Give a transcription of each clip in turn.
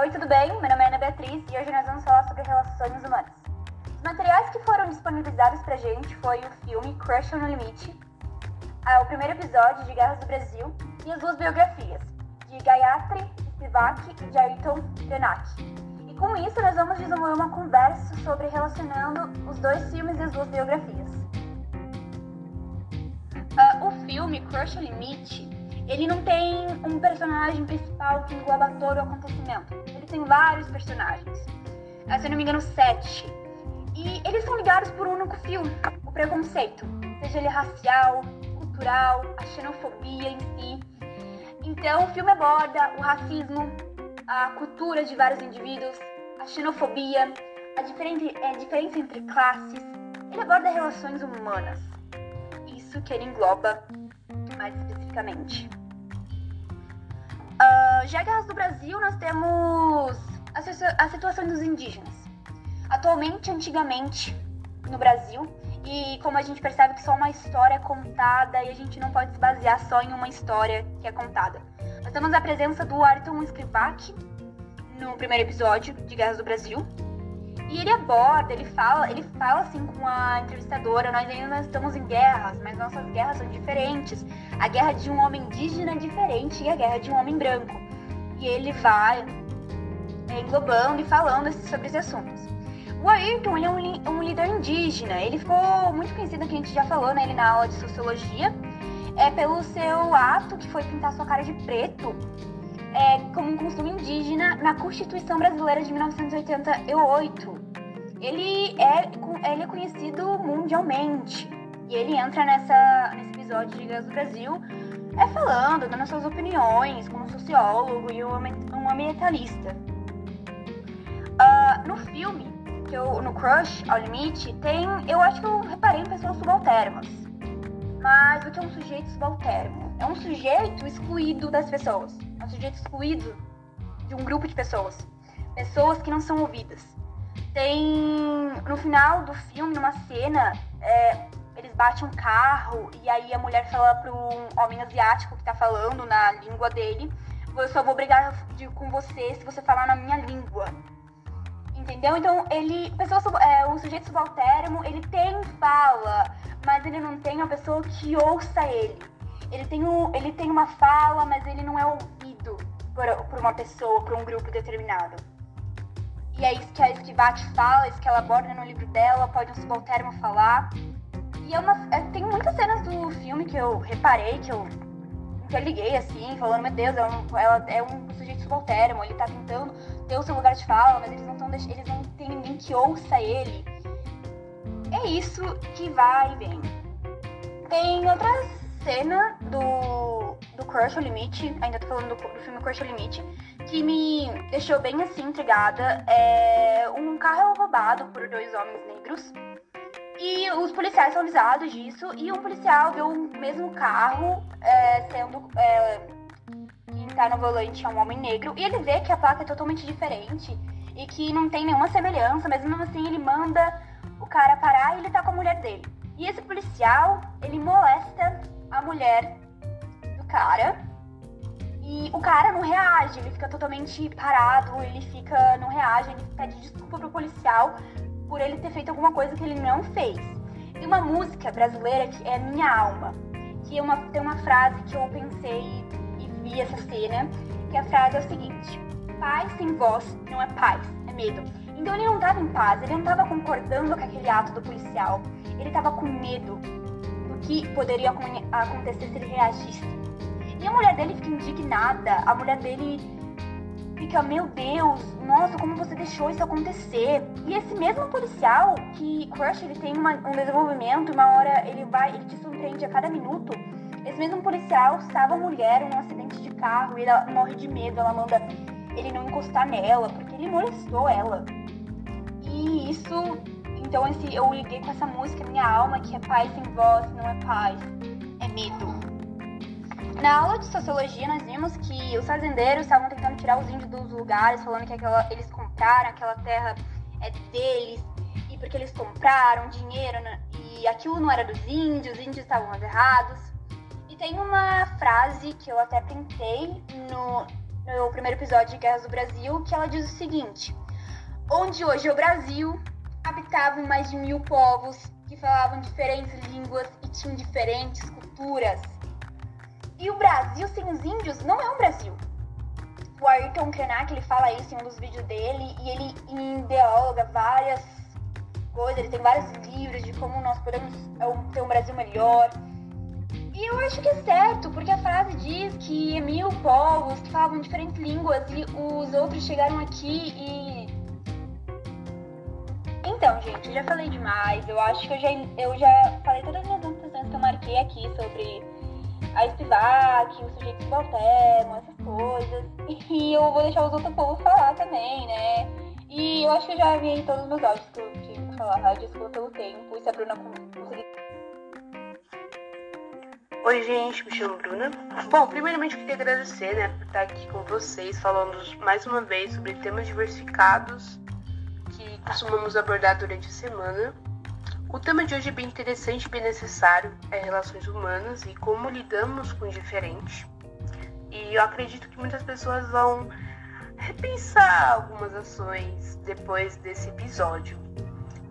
Oi, tudo bem? Meu nome é Ana Beatriz e hoje nós vamos falar sobre relações humanas. Os materiais que foram disponibilizados pra gente foi o filme Crush no Limite, o primeiro episódio de Guerras do Brasil e as duas biografias, de Gayatri Spivak e de Ayrton Krenak. E com isso nós vamos desenvolver uma conversa sobre relacionando os dois filmes e as duas biografias. Uh, o filme Crush no Limite ele não tem um personagem principal que engloba todo o acontecimento. Ele tem vários personagens. Ah, se eu não me engano, sete. E eles são ligados por um único fio, o preconceito. Seja ele racial, cultural, a xenofobia em si. Então, o filme aborda o racismo, a cultura de vários indivíduos, a xenofobia, a é, diferença entre classes. Ele aborda relações humanas. Isso que ele engloba mais especificamente. Uh, já Guerras do Brasil, nós temos a, a situação dos indígenas. Atualmente, antigamente, no Brasil, e como a gente percebe que só uma história contada e a gente não pode se basear só em uma história que é contada. Nós temos a presença do Ayrton Skripak no primeiro episódio de Guerras do Brasil, e ele aborda, ele fala, ele fala assim com a entrevistadora, nós ainda estamos em guerras, mas nossas guerras são diferentes. A guerra de um homem indígena é diferente e a guerra de um homem branco. E ele vai é, englobando e falando sobre esses assuntos. O Ayrton ele é um, um líder indígena, ele ficou muito conhecido, que a gente já falou né, ele na aula de sociologia, é pelo seu ato que foi pintar sua cara de preto é, como um costume indígena na Constituição Brasileira de 1988. Ele é, ele é conhecido mundialmente. E ele entra nessa, nesse episódio de Guerras do Brasil é falando, dando suas opiniões como sociólogo e um, ambientalista. Uh, no filme, que eu, no Crush, ao limite, tem. Eu acho que eu reparei em pessoas subalternas. Mas o que é um sujeito subalterno? É um sujeito excluído das pessoas. É um sujeito excluído de um grupo de pessoas. Pessoas que não são ouvidas. Tem. No final do filme, numa cena, é, batem um carro e aí a mulher fala para um homem asiático que tá falando na língua dele: Eu só vou brigar de, com você se você falar na minha língua. Entendeu? Então, ele. Pessoa, é, o sujeito subalterno, ele tem fala, mas ele não tem uma pessoa que ouça ele. Ele tem, um, ele tem uma fala, mas ele não é ouvido por, por uma pessoa, por um grupo determinado. E é isso que a Esquivate fala, isso que ela aborda no livro dela, pode um subalterno falar. E é é, tem muitas cenas do filme que eu reparei, que eu interliguei assim, falando, meu Deus, ela, ela é um sujeito subalterno, ele tá tentando ter o seu lugar de fala, mas eles não, tão, eles não tem ninguém que ouça ele. É isso que vai e vem. Tem outra cena do, do Crush ao Limite, ainda tô falando do, do filme Crush ao Limite, que me deixou bem assim intrigada. É, um carro é roubado por dois homens negros. E os policiais são avisados disso. E um policial vê o mesmo carro é, sendo. É, quem tá no volante é um homem negro. E ele vê que a placa é totalmente diferente. E que não tem nenhuma semelhança. Mas mesmo assim ele manda o cara parar e ele tá com a mulher dele. E esse policial, ele molesta a mulher do cara e o cara não reage, ele fica totalmente parado, ele fica, não reage, ele pede desculpa pro policial por ele ter feito alguma coisa que ele não fez. E uma música brasileira que é Minha Alma, que é uma, tem uma frase que eu pensei e, e vi essa cena, que a frase é o seguinte: paz sem voz não é paz, é medo. Então ele não estava em paz, ele não estava concordando com aquele ato do policial, ele estava com medo do que poderia acontecer se ele reagisse. E a mulher dele fica indignada, a mulher dele fica, meu Deus, nossa, como você deixou isso acontecer? E esse mesmo policial, que Crush ele tem uma, um desenvolvimento, uma hora ele vai, ele te surpreende a cada minuto. Esse mesmo policial salva a mulher num acidente de carro e ela morre de medo, ela manda ele não encostar nela, porque ele molestou ela. E isso, então esse, eu liguei com essa música, minha alma, que é paz sem voz, não é paz, é medo. Na aula de sociologia, nós vimos que os fazendeiros estavam tentando tirar os índios dos lugares, falando que aquela, eles compraram aquela terra é deles, e porque eles compraram dinheiro, né, e aquilo não era dos índios, os índios estavam errados. E tem uma frase que eu até printei no, no primeiro episódio de Guerras do Brasil, que ela diz o seguinte: onde hoje é o Brasil, habitavam mais de mil povos que falavam diferentes línguas e tinham diferentes culturas. E o Brasil sem os índios não é um Brasil. O Ayrton Krenak, ele fala isso em um dos vídeos dele e ele ideologa várias coisas, ele tem vários livros de como nós podemos é, ter um Brasil melhor. E eu acho que é certo, porque a frase diz que mil povos que falavam diferentes línguas e os outros chegaram aqui e então, gente, eu já falei demais. Eu acho que eu já, eu já falei todas as minhas anotações que eu marquei aqui sobre a Spivak, o sujeito subalterno, essas coisas. E eu vou deixar os outros povos falar também, né? E eu acho que eu já vi todos os meus áudios que eu tive que falar. Desculpa pelo tempo. E se a Bruna conseguir. Oi, gente, me chamo Bruna. Bom, primeiramente eu queria agradecer, né, por estar aqui com vocês, falando mais uma vez sobre temas diversificados que costumamos abordar durante a semana. O tema de hoje é bem interessante e bem necessário, é relações humanas e como lidamos com o diferente. E eu acredito que muitas pessoas vão repensar algumas ações depois desse episódio.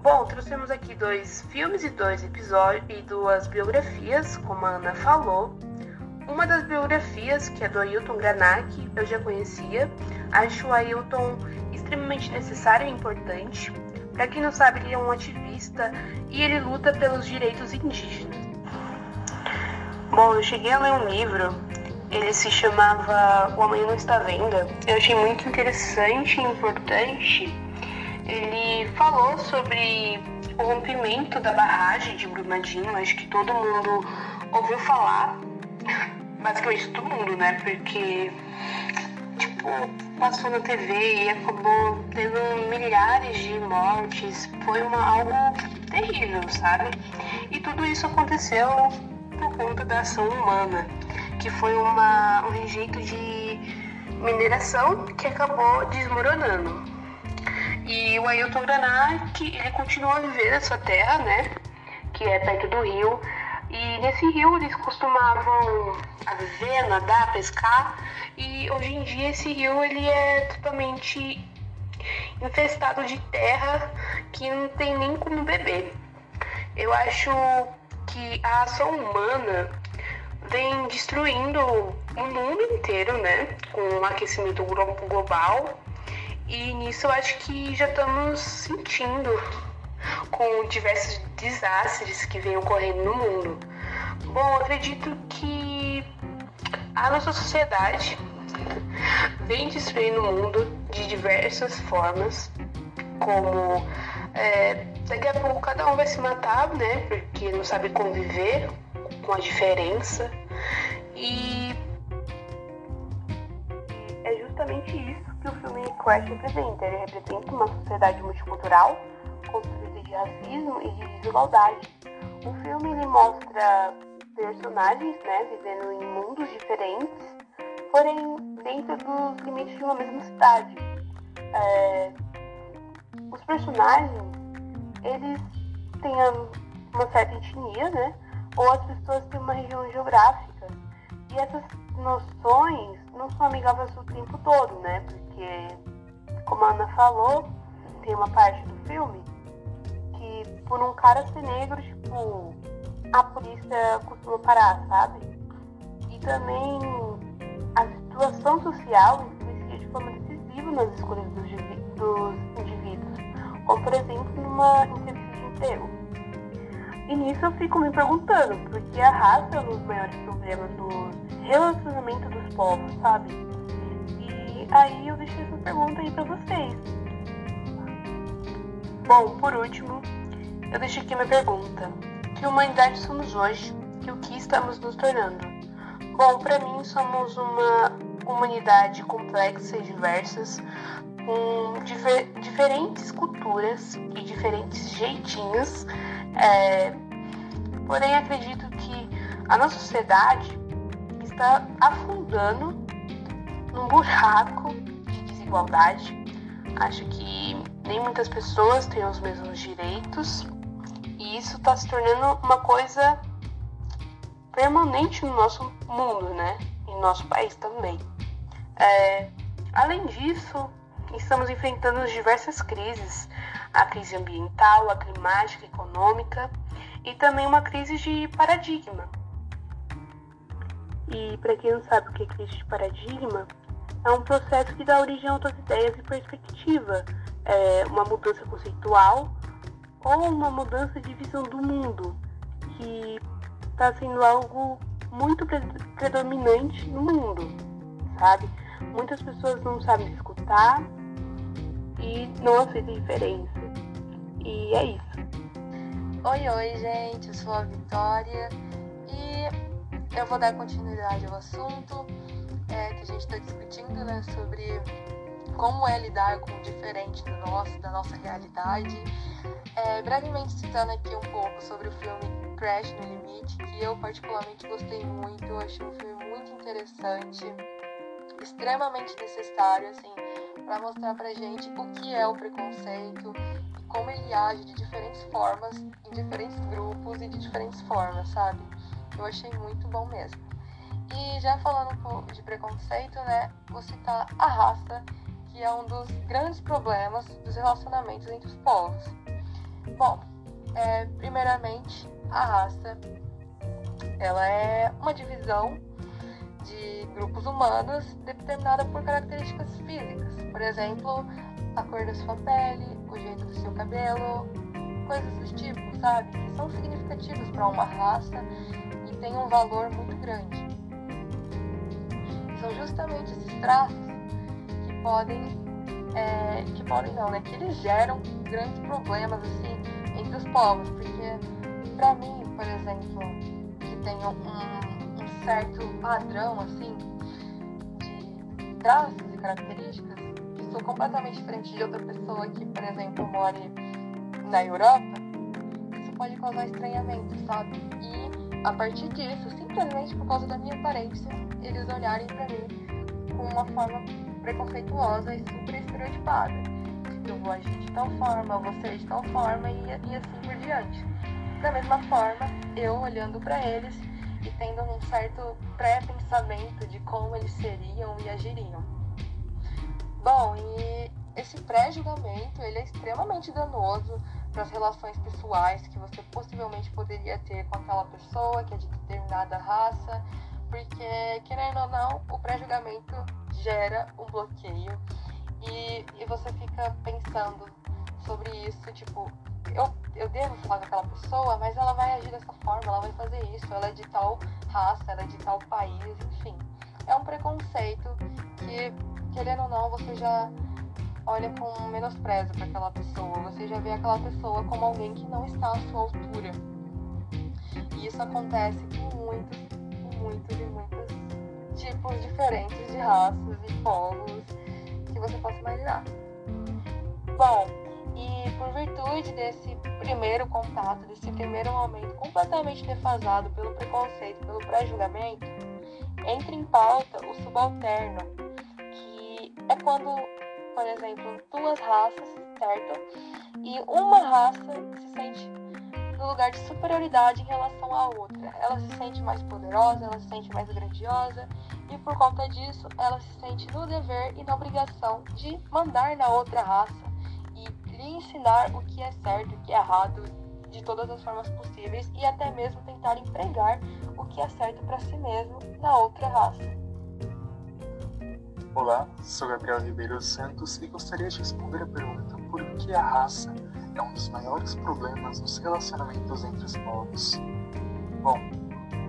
Bom, trouxemos aqui dois filmes e dois episódios e duas biografias, como a Ana falou. Uma das biografias, que é do Ailton Granak, eu já conhecia. Acho o Ailton extremamente necessário e importante. Para quem não sabe, ele é um ativista e ele luta pelos direitos indígenas. Bom, eu cheguei a ler um livro, ele se chamava O Amanhã Não Está Venda. Eu achei muito interessante e importante. Ele falou sobre o rompimento da barragem de Brumadinho, acho que todo mundo ouviu falar, basicamente todo mundo, né? Porque tipo, passou na TV e acabou tendo milhares de mortes. Foi uma, algo terrível, sabe? E tudo isso aconteceu por conta da ação humana, que foi uma, um rejeito de mineração que acabou desmoronando. E o Ailton Granak, ele continua a viver nessa terra, né? Que é perto do rio. E nesse rio eles costumavam viver, nadar, pescar. E hoje em dia esse rio ele é totalmente infestado de terra que não tem nem como beber. Eu acho que a ação humana vem destruindo o mundo inteiro, né? Com o aquecimento global. E nisso eu acho que já estamos sentindo com diversos desastres que vêm ocorrendo no mundo. Bom, acredito que a nossa sociedade vem destruindo o mundo de diversas formas, como é, daqui a pouco cada um vai se matar, né? Porque não sabe conviver com a diferença. E é justamente isso que o filme Crash representa. Ele representa uma sociedade multicultural de racismo e de desigualdade. O filme ele mostra personagens, né, vivendo em mundos diferentes, porém dentro dos limites de uma mesma cidade. É, os personagens, eles têm uma certa etnia, né, ou as pessoas têm uma região geográfica. E essas noções não são amigáveis o tempo todo, né, porque, como a Ana falou, tem uma parte do filme por um cara ser negro, tipo, a polícia costuma parar, sabe? E também a situação social influencia de forma decisiva nas escolhas dos, dos indivíduos, como por exemplo numa entrevista de emprego. E nisso eu fico me perguntando, porque a raça é um dos maiores problemas do relacionamento dos povos, sabe? E aí eu deixei essa pergunta aí pra vocês. Bom, por último, eu deixo aqui uma pergunta que humanidade somos hoje e o que estamos nos tornando. Bom, para mim somos uma humanidade complexa e diversas, com difer diferentes culturas e diferentes jeitinhos. É... Porém, acredito que a nossa sociedade está afundando num buraco de desigualdade. Acho que nem muitas pessoas têm os mesmos direitos e isso está se tornando uma coisa permanente no nosso mundo, né? E no nosso país também. É, além disso, estamos enfrentando diversas crises: a crise ambiental, a climática, a econômica e também uma crise de paradigma. E para quem não sabe o que é crise de paradigma, é um processo que dá origem a outras ideias e perspectiva, é uma mudança conceitual ou uma mudança de visão do mundo, que está sendo algo muito predominante no mundo, sabe? Muitas pessoas não sabem escutar e não aceitam diferença. E é isso. Oi, oi, gente, eu sou a Vitória e eu vou dar continuidade ao assunto é, que a gente está discutindo, né, sobre como é lidar com o diferente do nosso, da nossa realidade. É, brevemente citando aqui um pouco sobre o filme Crash no Limite, que eu particularmente gostei muito, eu achei um filme muito interessante, extremamente necessário, assim, para mostrar pra gente o que é o preconceito e como ele age de diferentes formas, em diferentes grupos e de diferentes formas, sabe? Eu achei muito bom mesmo. E já falando de preconceito, né, vou citar a raça, que é um dos grandes problemas dos relacionamentos entre os povos. Bom, é, primeiramente, a raça ela é uma divisão de grupos humanos determinada por características físicas. Por exemplo, a cor da sua pele, o jeito do seu cabelo, coisas do tipo, sabe? Que são significativas para uma raça e têm um valor muito grande. São justamente esses traços podem, é, que podem não, né? Que eles geram grandes problemas assim entre os povos, porque para mim, por exemplo, que tem um, um certo padrão assim de traços e características que sou completamente diferente de outra pessoa que, por exemplo, mora na Europa, isso pode causar estranhamento, sabe? E a partir disso, simplesmente por causa da minha aparência, eles olharem para mim com uma forma preconceituosa e super estereotipada. Tipo, eu vou agir de tal forma, ser de tal forma e, e assim por diante. Da mesma forma, eu olhando para eles e tendo um certo pré-pensamento de como eles seriam e agiriam. Bom, e esse pré-julgamento ele é extremamente danoso para as relações pessoais que você possivelmente poderia ter com aquela pessoa que é de determinada raça, porque, querendo ou não, o pré-julgamento gera um bloqueio e, e você fica pensando sobre isso, tipo, eu, eu devo falar com aquela pessoa, mas ela vai agir dessa forma, ela vai fazer isso, ela é de tal raça, ela é de tal país, enfim. É um preconceito que, querendo ou não, você já olha com menosprezo para aquela pessoa, você já vê aquela pessoa como alguém que não está à sua altura. E isso acontece com muitos, muitos e muitos tipos diferentes de raças e povos que você possa imaginar. Bom, e por virtude desse primeiro contato, desse primeiro momento completamente defasado pelo preconceito, pelo pré-julgamento, entra em pauta o subalterno, que é quando, por exemplo, duas raças, certo? E uma raça se sente lugar de superioridade em relação à outra. Ela se sente mais poderosa, ela se sente mais grandiosa e por conta disso ela se sente no dever e na obrigação de mandar na outra raça lhe ensinar o que é certo e o que é errado de todas as formas possíveis e até mesmo tentar empregar o que é certo para si mesmo na outra raça. Olá, sou Gabriel Ribeiro Santos e gostaria de responder a pergunta por que a raça é um dos maiores problemas nos relacionamentos entre os povos. Bom,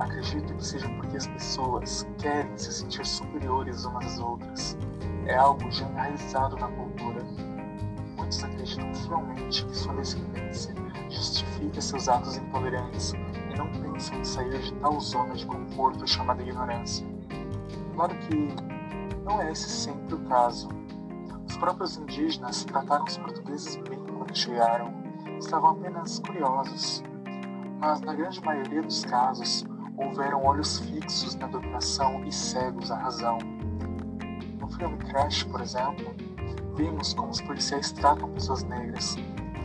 acredito que seja porque as pessoas querem se sentir superiores umas às outras. É algo já enraizado na cultura muitos acreditam fielmente que sua descendência justifica seus atos intolerantes e não pensam em sair de tal zona de conforto chamada ignorância. Claro que não é esse sempre o caso. Os próprios indígenas trataram os portugueses bem quando chegaram, estavam apenas curiosos. Mas na grande maioria dos casos, houveram olhos fixos na dominação e cegos à razão. No filme Crash, por exemplo, Vimos como os policiais tratam pessoas negras.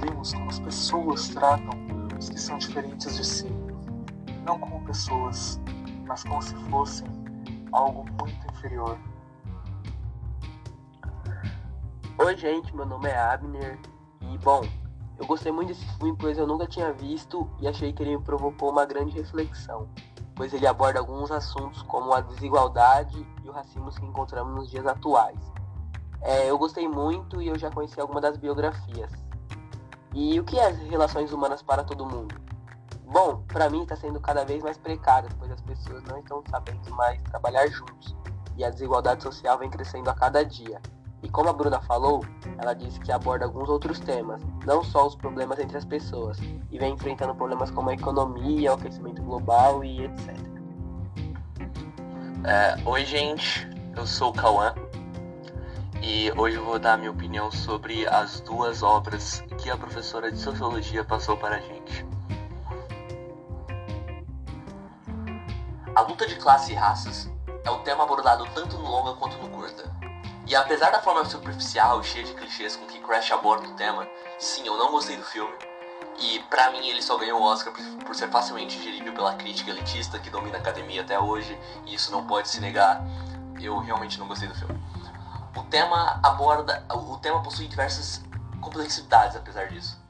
Vimos como as pessoas tratam os que são diferentes de si. Não como pessoas, mas como se fossem algo muito inferior. Oi, gente, meu nome é Abner. Bom, eu gostei muito desse filme, pois eu nunca tinha visto e achei que ele me provocou uma grande reflexão, pois ele aborda alguns assuntos como a desigualdade e o racismo que encontramos nos dias atuais. É, eu gostei muito e eu já conheci algumas das biografias. E o que é as relações humanas para todo mundo? Bom, para mim está sendo cada vez mais precário, pois as pessoas não estão sabendo mais trabalhar juntos e a desigualdade social vem crescendo a cada dia. E como a Bruna falou, ela disse que aborda alguns outros temas, não só os problemas entre as pessoas, e vem enfrentando problemas como a economia, o aquecimento global e etc. É, oi, gente, eu sou o Cauã e hoje eu vou dar a minha opinião sobre as duas obras que a professora de sociologia passou para a gente. A luta de classe e raças é o tema abordado tanto no longa quanto no curta. E apesar da forma superficial e cheia de clichês com que Crash aborda o tema, sim, eu não gostei do filme. E pra mim ele só ganhou o Oscar por ser facilmente digerível pela crítica elitista que domina a academia até hoje, e isso não pode se negar. Eu realmente não gostei do filme. O tema aborda. O tema possui diversas complexidades apesar disso.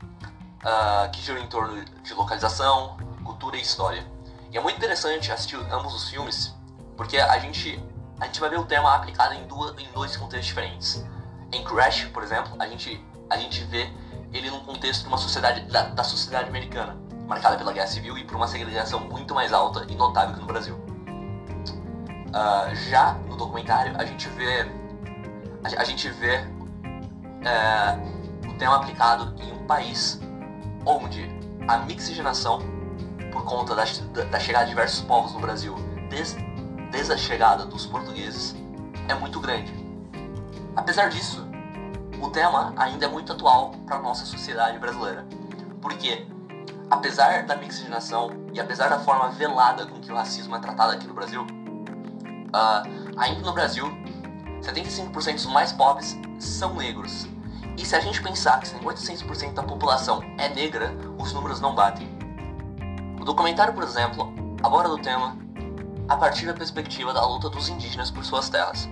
Uh, que giram em torno de localização, cultura e história. E é muito interessante assistir ambos os filmes, porque a gente a gente vai ver o tema aplicado em, duas, em dois contextos diferentes. Em Crash, por exemplo, a gente, a gente vê ele num contexto de uma sociedade, da, da sociedade americana, marcada pela guerra civil e por uma segregação muito mais alta e notável que no Brasil. Uh, já no documentário, a gente vê, a, a gente vê uh, o tema aplicado em um país onde a mixigenação, por conta da, da chegada de diversos povos no Brasil, desde desde a chegada dos portugueses é muito grande. Apesar disso, o tema ainda é muito atual para a nossa sociedade brasileira, porque apesar da mixigenação e apesar da forma velada com que o racismo é tratado aqui no Brasil, uh, ainda no Brasil, 75% dos mais pobres são negros. E se a gente pensar que 56% da população é negra, os números não batem. O documentário, por exemplo, aborda o tema a partir da perspectiva da luta dos indígenas por suas terras.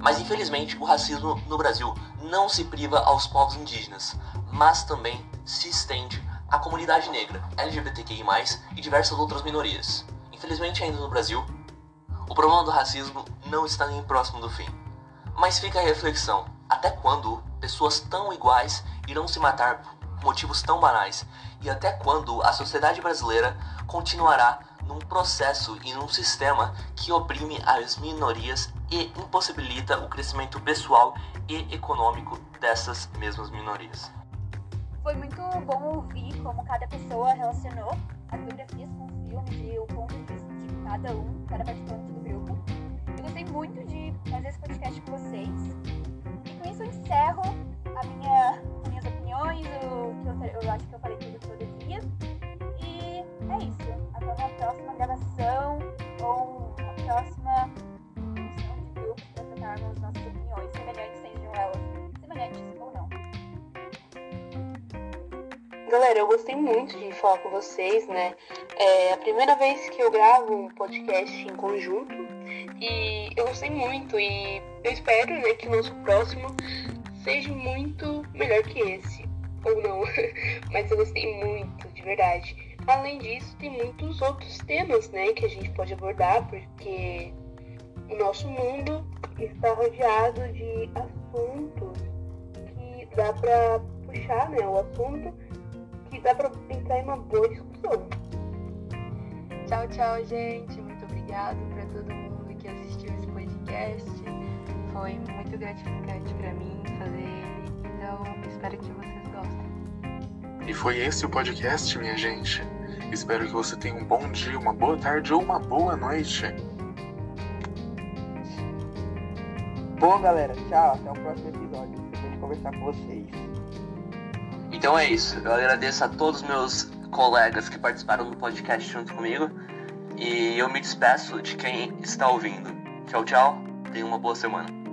Mas infelizmente o racismo no Brasil não se priva aos povos indígenas, mas também se estende à comunidade negra, LGBTQI+, e diversas outras minorias. Infelizmente ainda no Brasil, o problema do racismo não está nem próximo do fim. Mas fica a reflexão, até quando pessoas tão iguais irão se matar por motivos tão banais? E até quando a sociedade brasileira continuará num processo e num sistema que oprime as minorias e impossibilita o crescimento pessoal e econômico dessas mesmas minorias. Foi muito bom ouvir como cada pessoa relacionou as biografias com os filmes e o ponto de vista de cada um, cada participante do grupo. Eu gostei muito de fazer esse podcast com vocês. E com isso eu encerro a minha, as minhas opiniões, o que eu, eu acho que eu falei tudo que eu devia. E é isso uma próxima gravação ou uma próxima função de grupo para trocarmos nossas opiniões, semelhantes sejam elas semelhantes ou não. Galera, eu gostei muito de falar com vocês, né? É a primeira vez que eu gravo um podcast em conjunto e eu gostei muito e eu espero né, que o nosso próximo seja muito melhor que esse. Ou não, mas eu gostei muito, de verdade. Além disso, tem muitos outros temas né, que a gente pode abordar, porque o nosso mundo está rodeado de assuntos que dá para puxar né, o assunto que dá para entrar em uma boa discussão. Tchau, tchau, gente. Muito obrigada para todo mundo que assistiu esse podcast. Foi muito gratificante para mim fazer ele. Então, espero que vocês. E foi esse o podcast, minha gente. Espero que você tenha um bom dia, uma boa tarde ou uma boa noite. Bom, galera, tchau. Até o próximo episódio. Depois de conversar com vocês. Então é isso. Eu agradeço a todos os meus colegas que participaram do podcast junto comigo. E eu me despeço de quem está ouvindo. Tchau, tchau. Tenha uma boa semana.